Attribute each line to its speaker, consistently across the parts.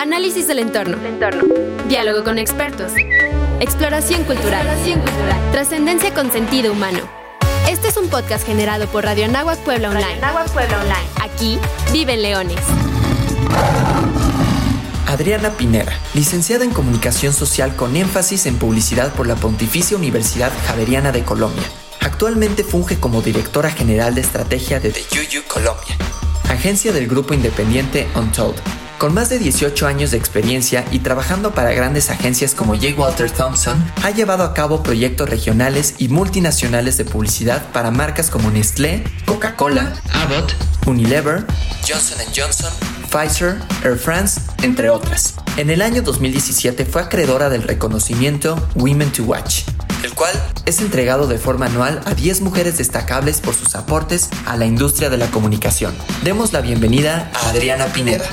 Speaker 1: Análisis del entorno. Diálogo con expertos. Exploración cultural. Trascendencia con sentido humano. Este es un podcast generado por Radio Anáhuac Puebla Online.
Speaker 2: Puebla Online.
Speaker 1: Aquí viven leones.
Speaker 3: Adriana Pineda, licenciada en Comunicación Social con énfasis en publicidad por la Pontificia Universidad Javeriana de Colombia. Actualmente funge como directora general de estrategia de The UU Colombia, agencia del grupo independiente Untold, con más de 18 años de experiencia y trabajando para grandes agencias como J. Walter Thompson, ha llevado a cabo proyectos regionales y multinacionales de publicidad para marcas como Nestlé, Coca-Cola, Abbott, Unilever, Johnson Johnson, Pfizer, Air France, entre otras. En el año 2017 fue acreedora del reconocimiento Women to Watch, el cual es entregado de forma anual a 10 mujeres destacables por sus aportes a la industria de la comunicación. Demos la bienvenida a Adriana Pineda.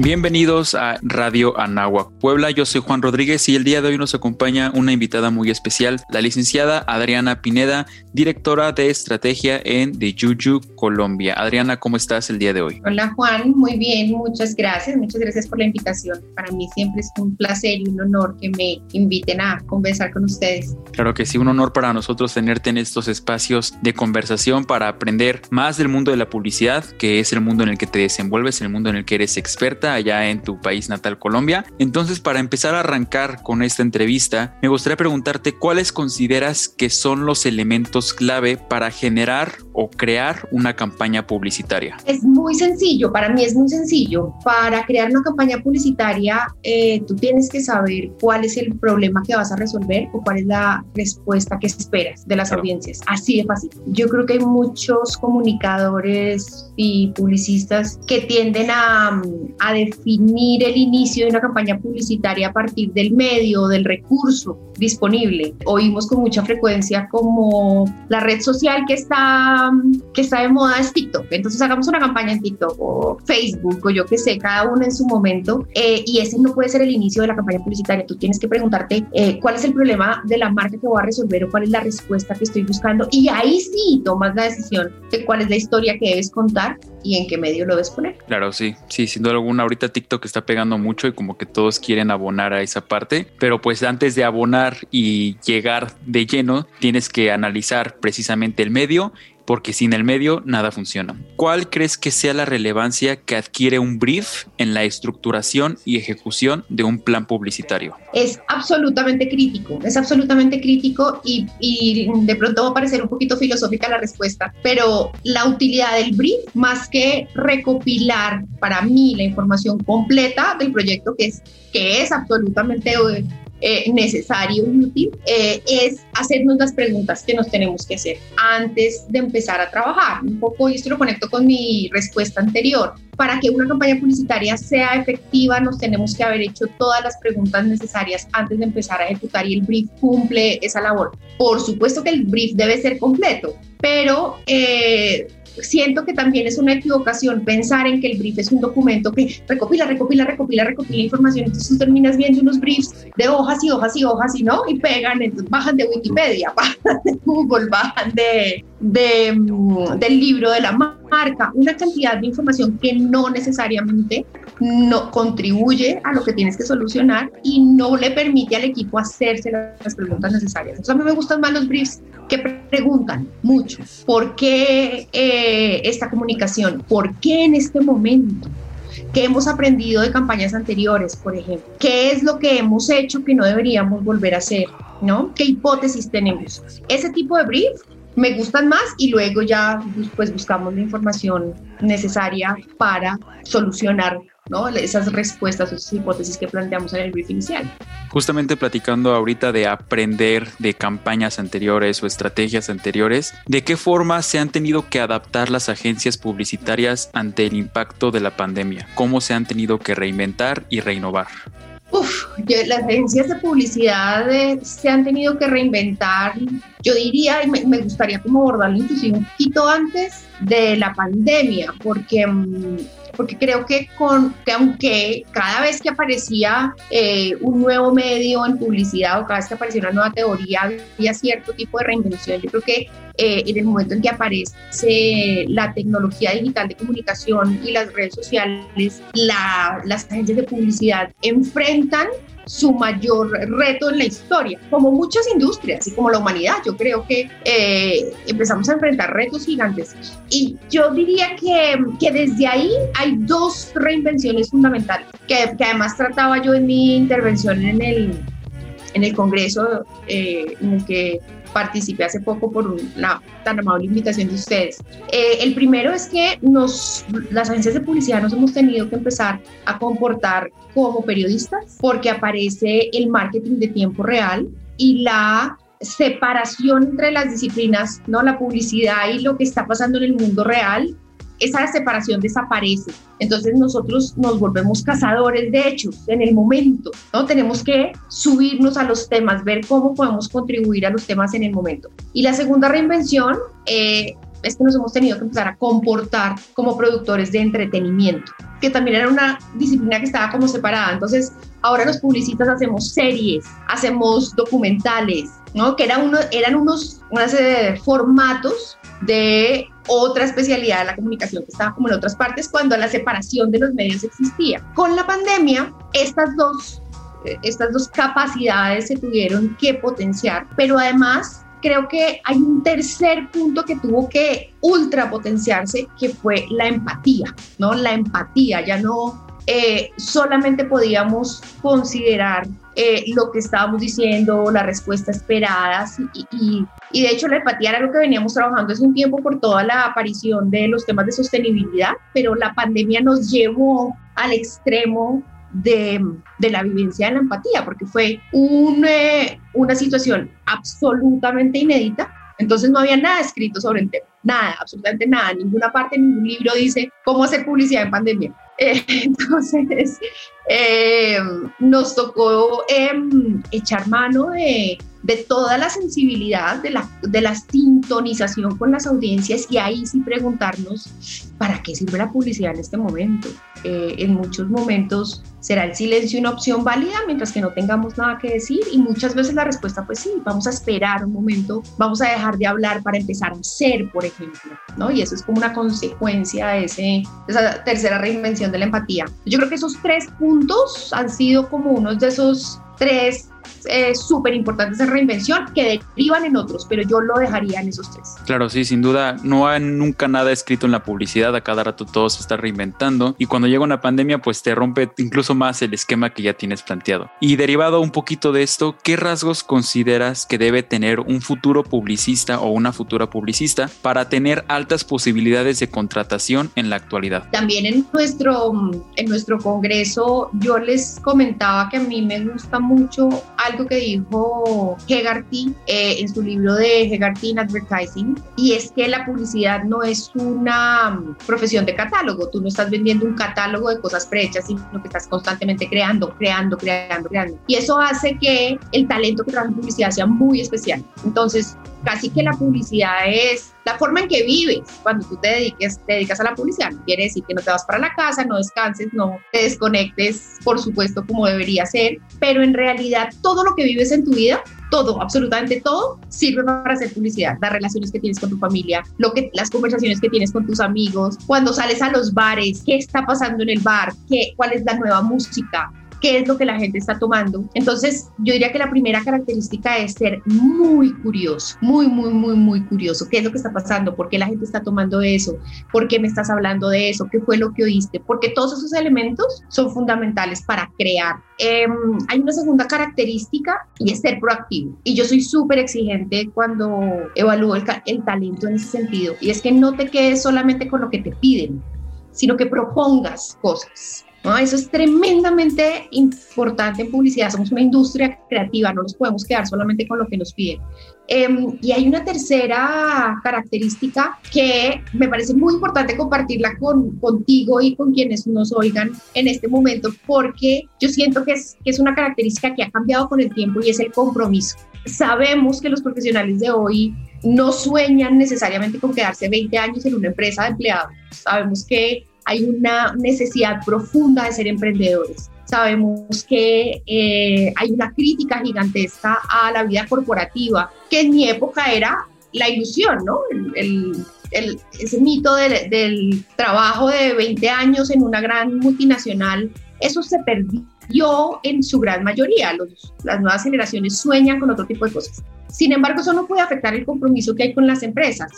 Speaker 4: Bienvenidos a Radio Anáhuac Puebla. Yo soy Juan Rodríguez y el día de hoy nos acompaña una invitada muy especial, la licenciada Adriana Pineda, directora de estrategia en The Juju Colombia. Adriana, ¿cómo estás el día de hoy?
Speaker 2: Hola Juan, muy bien, muchas gracias. Muchas gracias por la invitación. Para mí siempre es un placer y un honor que me inviten a conversar con ustedes.
Speaker 4: Claro que sí, un honor para nosotros tenerte en estos espacios de conversación para aprender más del mundo de la publicidad, que es el mundo en el que te desenvuelves, el mundo en el que eres experta allá en tu país natal Colombia. Entonces, para empezar a arrancar con esta entrevista, me gustaría preguntarte cuáles consideras que son los elementos clave para generar o crear una campaña publicitaria.
Speaker 2: Es muy sencillo, para mí es muy sencillo. Para crear una campaña publicitaria, eh, tú tienes que saber cuál es el problema que vas a resolver o cuál es la respuesta que esperas de las audiencias. Así de fácil. Yo creo que hay muchos comunicadores y publicistas que tienden a, a definir el inicio de una campaña publicitaria a partir del medio, del recurso disponible. Oímos con mucha frecuencia como la red social que está, que está de moda es TikTok. Entonces hagamos una campaña en TikTok o Facebook o yo que sé, cada uno en su momento. Eh, y ese no puede ser el inicio de la campaña publicitaria. Tú tienes que preguntarte eh, cuál es el problema de la marca que voy a resolver o cuál es la respuesta que estoy buscando. Y ahí sí tomas la decisión de cuál es la historia que debes contar y en qué medio lo debes poner.
Speaker 4: Claro, sí, sí, sin duda alguna. Ahorita TikTok está pegando mucho y como que todos quieren abonar a esa parte. Pero pues antes de abonar y llegar de lleno, tienes que analizar precisamente el medio porque sin el medio nada funciona. ¿Cuál crees que sea la relevancia que adquiere un brief en la estructuración y ejecución de un plan publicitario?
Speaker 2: Es absolutamente crítico, es absolutamente crítico y, y de pronto va a parecer un poquito filosófica la respuesta, pero la utilidad del brief, más que recopilar para mí la información completa del proyecto, que es, que es absolutamente eh, necesario y útil eh, es hacernos las preguntas que nos tenemos que hacer antes de empezar a trabajar. Un poco, y esto lo conecto con mi respuesta anterior. Para que una campaña publicitaria sea efectiva, nos tenemos que haber hecho todas las preguntas necesarias antes de empezar a ejecutar y el brief cumple esa labor. Por supuesto que el brief debe ser completo, pero eh, siento que también es una equivocación pensar en que el brief es un documento que recopila, recopila, recopila, recopila información. Entonces tú terminas viendo unos briefs de hojas y hojas y hojas y no, y pegan, entonces bajan de Wikipedia, bajan de Google, bajan de, de, mm, del libro de la marca, una cantidad de información que no necesariamente no contribuye a lo que tienes que solucionar y no le permite al equipo hacerse las preguntas necesarias. Entonces a mí me gustan más los briefs que preguntan mucho. ¿Por qué eh, esta comunicación? ¿Por qué en este momento? ¿Qué hemos aprendido de campañas anteriores, por ejemplo? ¿Qué es lo que hemos hecho que no deberíamos volver a hacer? ¿No? ¿Qué hipótesis tenemos? Ese tipo de brief me gustan más y luego ya pues buscamos la información necesaria para solucionar ¿no? esas respuestas, esas hipótesis que planteamos en el brief inicial.
Speaker 4: Justamente platicando ahorita de aprender de campañas anteriores o estrategias anteriores, ¿de qué forma se han tenido que adaptar las agencias publicitarias ante el impacto de la pandemia? ¿Cómo se han tenido que reinventar y reinnovar?
Speaker 2: Uf, las agencias de publicidad eh, se han tenido que reinventar, yo diría, y me, gustaría como abordarlo inclusive un poquito antes de la pandemia, porque mm, porque creo que, con, que aunque cada vez que aparecía eh, un nuevo medio en publicidad o cada vez que aparecía una nueva teoría había cierto tipo de reinvención, yo creo que eh, en el momento en que aparece la tecnología digital de comunicación y las redes sociales, las agencias de publicidad enfrentan su mayor reto en la historia, como muchas industrias y como la humanidad. Yo creo que eh, empezamos a enfrentar retos gigantes. Y yo diría que, que, desde ahí hay dos reinvenciones fundamentales, que, que, además trataba yo en mi intervención en el, en el Congreso, eh, en el que participé hace poco por la tan amable invitación de ustedes. Eh, el primero es que nos, las agencias de publicidad nos hemos tenido que empezar a comportar como periodistas porque aparece el marketing de tiempo real y la separación entre las disciplinas, ¿no? La publicidad y lo que está pasando en el mundo real esa separación desaparece. Entonces nosotros nos volvemos cazadores de hechos en el momento, ¿no? Tenemos que subirnos a los temas, ver cómo podemos contribuir a los temas en el momento. Y la segunda reinvención eh, es que nos hemos tenido que empezar a comportar como productores de entretenimiento, que también era una disciplina que estaba como separada. Entonces, ahora los publicistas hacemos series, hacemos documentales, ¿no? Que eran, uno, eran unos, unos formatos de otra especialidad de la comunicación que estaba como en otras partes cuando la separación de los medios existía. Con la pandemia, estas dos, eh, estas dos capacidades se tuvieron que potenciar, pero además creo que hay un tercer punto que tuvo que ultra potenciarse, que fue la empatía, ¿no? La empatía, ya no eh, solamente podíamos considerar eh, lo que estábamos diciendo, la respuesta esperada y, de hecho la empatía era lo que veníamos trabajando hace un tiempo por toda la aparición de los temas de sostenibilidad, pero la pandemia nos llevó al extremo de, de, la vivencia de la empatía, porque fue un, eh, una situación absolutamente inédita. Entonces no había nada escrito sobre el tema, nada, absolutamente nada, ninguna parte, ningún libro dice cómo hacer publicidad en pandemia. entonces, eh, nos tocó em, echar mano de, de, toda la sensibilidad, de la, de la sintonización con las audiencias y ahí sí preguntarnos, ¿para qué sirve la publicidad en este momento? Eh, en muchos momentos será el silencio una opción válida mientras que no tengamos nada que decir y muchas veces la respuesta pues sí, vamos a esperar un momento, vamos a dejar de hablar para empezar a ser, por ejemplo, ¿no? Y eso es como una consecuencia de, ese, de esa tercera reinvención de la empatía. Yo creo que esos tres puntos han sido como unos de esos tres eh, súper importantes de reinvención que derivan en otros, pero yo lo dejaría en esos tres.
Speaker 4: Claro, sí, sin duda, no hay nunca nada escrito en la publicidad, a cada rato todo se está reinventando y cuando llega una pandemia pues te rompe incluso más el esquema que ya tienes planteado. Y derivado un poquito de esto, ¿qué rasgos consideras que debe tener un futuro publicista o una futura publicista para tener altas posibilidades de contratación en la actualidad?
Speaker 2: También en nuestro, en nuestro congreso yo les comentaba que a mí me gusta mucho algo que dijo Hegarty eh, en su libro de Hegarty in Advertising, y es que la publicidad no es una mm, profesión de catálogo, tú no estás vendiendo un catálogo de cosas prehechas, sino que estás constantemente creando, creando, creando, creando. Y eso hace que el talento que trabaja en publicidad sea muy especial. Entonces, casi que la publicidad es la forma en que vives cuando tú te dediques, te dedicas a la publicidad. No quiere decir que no te vas para la casa, no descanses, no te desconectes, por supuesto, como debería ser, pero en realidad todo lo que vives en tu vida todo, absolutamente todo, sirve para hacer publicidad. Las relaciones que tienes con tu familia, lo que, las conversaciones que tienes con tus amigos, cuando sales a los bares, qué está pasando en el bar, qué, cuál es la nueva música, qué es lo que la gente está tomando. Entonces, yo diría que la primera característica es ser muy curioso, muy, muy, muy, muy curioso. ¿Qué es lo que está pasando? ¿Por qué la gente está tomando eso? ¿Por qué me estás hablando de eso? ¿Qué fue lo que oíste? Porque todos esos elementos son fundamentales para crear. Em, hay una segunda característica y es ser proactivo. Y yo soy súper exigente cuando evalúo el, el talento en ese sentido. Y es que no te quedes solamente con lo que te piden, sino que propongas cosas. Eso es tremendamente importante en publicidad. Somos una industria creativa, no nos podemos quedar solamente con lo que nos piden. Em, y hay una tercera característica que me parece muy importante compartirla con, contigo y con quienes nos oigan en este momento, porque yo siento que es, que es una característica que ha cambiado con el tiempo y es el compromiso. Sabemos que los profesionales de hoy no sueñan necesariamente con quedarse 20 años en una empresa de empleados. Sabemos que hay una necesidad profunda de ser emprendedores. Sabemos que eh, hay una crítica gigantesca a la vida corporativa, que en mi época era la ilusión, ¿no? El, el, ese mito del, del trabajo de 20 años en una gran multinacional, eso se perdió en su gran mayoría. Los, las nuevas generaciones sueñan con otro tipo de cosas. Sin embargo, eso no puede afectar el compromiso que hay con las empresas.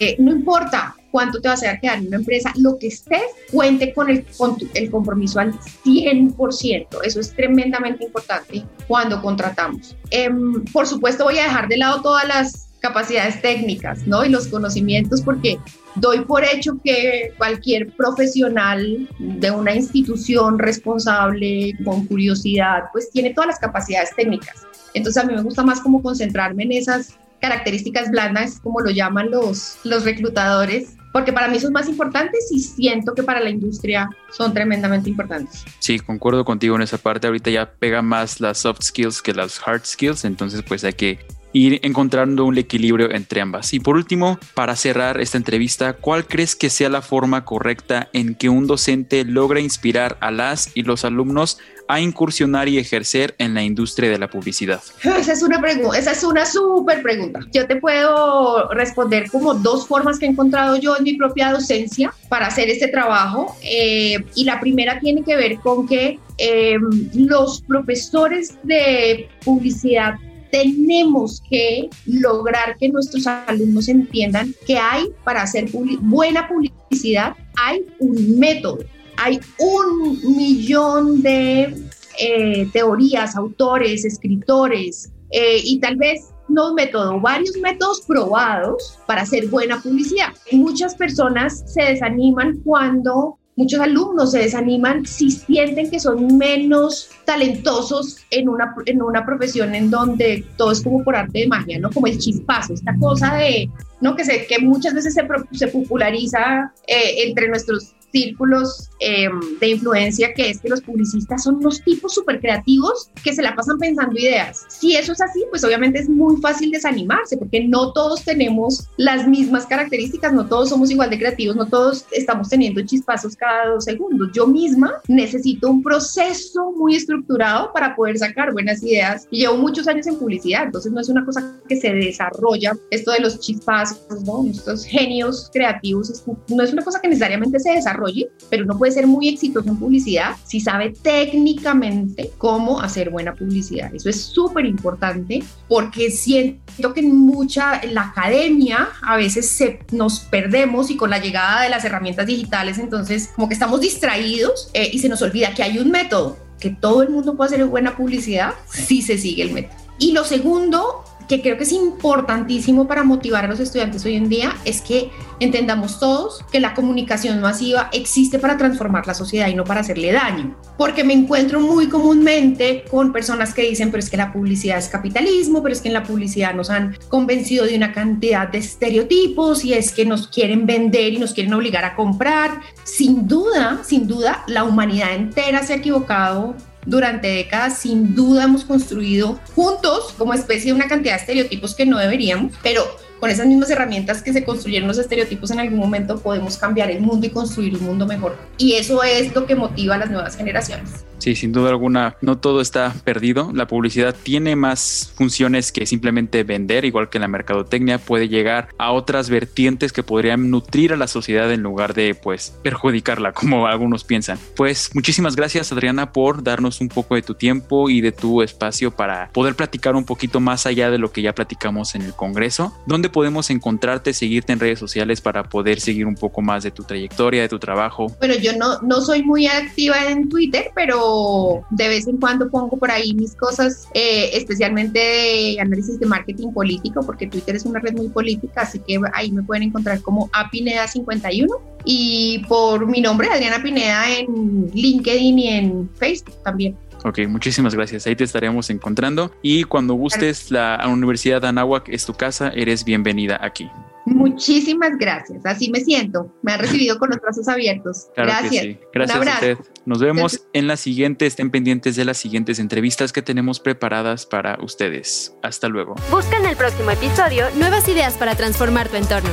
Speaker 2: Eh, no importa cuánto te vas a quedar en una empresa, lo que estés, cuente con el, el compromiso al 100%. Eso es tremendamente importante cuando contratamos. Em, por supuesto, voy a dejar de lado todas las capacidades técnicas, ¿no? Y los conocimientos, porque doy por hecho que cualquier profesional de una institución responsable, con curiosidad, pues tiene todas las capacidades técnicas. Entonces a mí me gusta más como concentrarme en esas características blandas, como lo llaman los, los reclutadores, porque para mí son más importantes y siento que para la industria son tremendamente importantes.
Speaker 4: Sí, concuerdo contigo en esa parte. Ahorita ya pega más las soft skills que las hard skills, entonces pues hay que ir encontrando un equilibrio entre ambas. Y por último, para cerrar esta entrevista, ¿cuál crees que sea la forma correcta en que un docente logra inspirar a las y los alumnos a incursionar y ejercer en la industria de la publicidad?
Speaker 2: Esa es una pregunta, esa es una súper pregunta. Yo te puedo responder como dos formas que he encontrado yo en mi propia docencia para hacer este trabajo. Eh, y la primera tiene que ver con que eh, los profesores de publicidad tenemos que lograr que nuestros alumnos entiendan que hay para hacer buena publicidad, hay un método, hay un millón de eh, teorías, autores, escritores eh, y tal vez no método, varios métodos probados para hacer buena publicidad. Muchas personas se desaniman cuando Muchos alumnos se desaniman si sienten que son menos talentosos en una, en una profesión en donde todo es como por arte de magia, ¿no? Como el chispazo, esta cosa de, ¿no? Que, se, que muchas veces se, se populariza eh, entre nuestros círculos eh, de influencia, que es que los publicistas son unos tipos súper creativos que se la pasan pensando ideas. Si eso es así, pues obviamente es muy fácil desanimarse, porque no todos tenemos las mismas características, no todos somos igual de creativos, no todos estamos teniendo chispazos cada dos segundos. Yo misma necesito un proceso muy estructurado para poder sacar buenas ideas y llevo muchos años en publicidad, entonces no es una cosa que se desarrolla, esto de los chispazos, ¿no? estos genios creativos, no es una cosa que necesariamente se desarrolla pero uno puede ser muy exitoso en publicidad si sabe técnicamente cómo hacer buena publicidad. Eso es súper importante porque siento que en mucha, en la academia a veces se, nos perdemos y con la llegada de las herramientas digitales, entonces como que estamos distraídos eh, y se nos olvida que hay un método, que todo el mundo puede hacer buena publicidad si se sigue el método. Y lo segundo que creo que es importantísimo para motivar a los estudiantes hoy en día es que entendamos todos que la comunicación masiva existe para transformar la sociedad y no para hacerle daño. Porque me encuentro muy comúnmente con personas que dicen, pero es que la publicidad es capitalismo, pero es que en la publicidad nos han convencido de una cantidad de estereotipos y es que nos quieren vender y nos quieren obligar a comprar. Sin duda, sin duda, la humanidad entera se ha equivocado durante décadas sin duda hemos construido juntos como especie una cantidad de estereotipos que no deberíamos, pero con esas mismas herramientas que se construyeron los estereotipos en algún momento podemos cambiar el mundo y construir un mundo mejor. Y eso es lo que motiva a las nuevas generaciones.
Speaker 4: Sí, sin duda alguna, no todo está perdido. La publicidad tiene más funciones que simplemente vender, igual que la mercadotecnia puede llegar a otras vertientes que podrían nutrir a la sociedad en lugar de pues perjudicarla, como algunos piensan. Pues muchísimas gracias Adriana por darnos un poco de tu tiempo y de tu espacio para poder platicar un poquito más allá de lo que ya platicamos en el Congreso. ¿Dónde podemos encontrarte, seguirte en redes sociales para poder seguir un poco más de tu trayectoria, de tu trabajo?
Speaker 2: Bueno, yo no, no soy muy activa en Twitter, pero de vez en cuando pongo por ahí mis cosas, eh, especialmente de análisis de marketing político, porque Twitter es una red muy política, así que ahí me pueden encontrar como apineda51 y por mi nombre, Adriana Pineda, en LinkedIn y en Facebook también.
Speaker 4: Ok, muchísimas gracias. Ahí te estaremos encontrando. Y cuando gustes, la Universidad de Anáhuac es tu casa, eres bienvenida aquí.
Speaker 2: Muchísimas gracias. Así me siento. Me han recibido con los brazos abiertos. gracias.
Speaker 4: Gracias a usted. Nos vemos en la siguiente. Estén pendientes de las siguientes entrevistas que tenemos preparadas para ustedes. Hasta luego.
Speaker 1: Busca en el próximo episodio nuevas ideas para transformar tu entorno.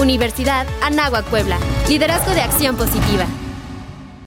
Speaker 1: Universidad Anáhuac Puebla. Liderazgo de acción positiva.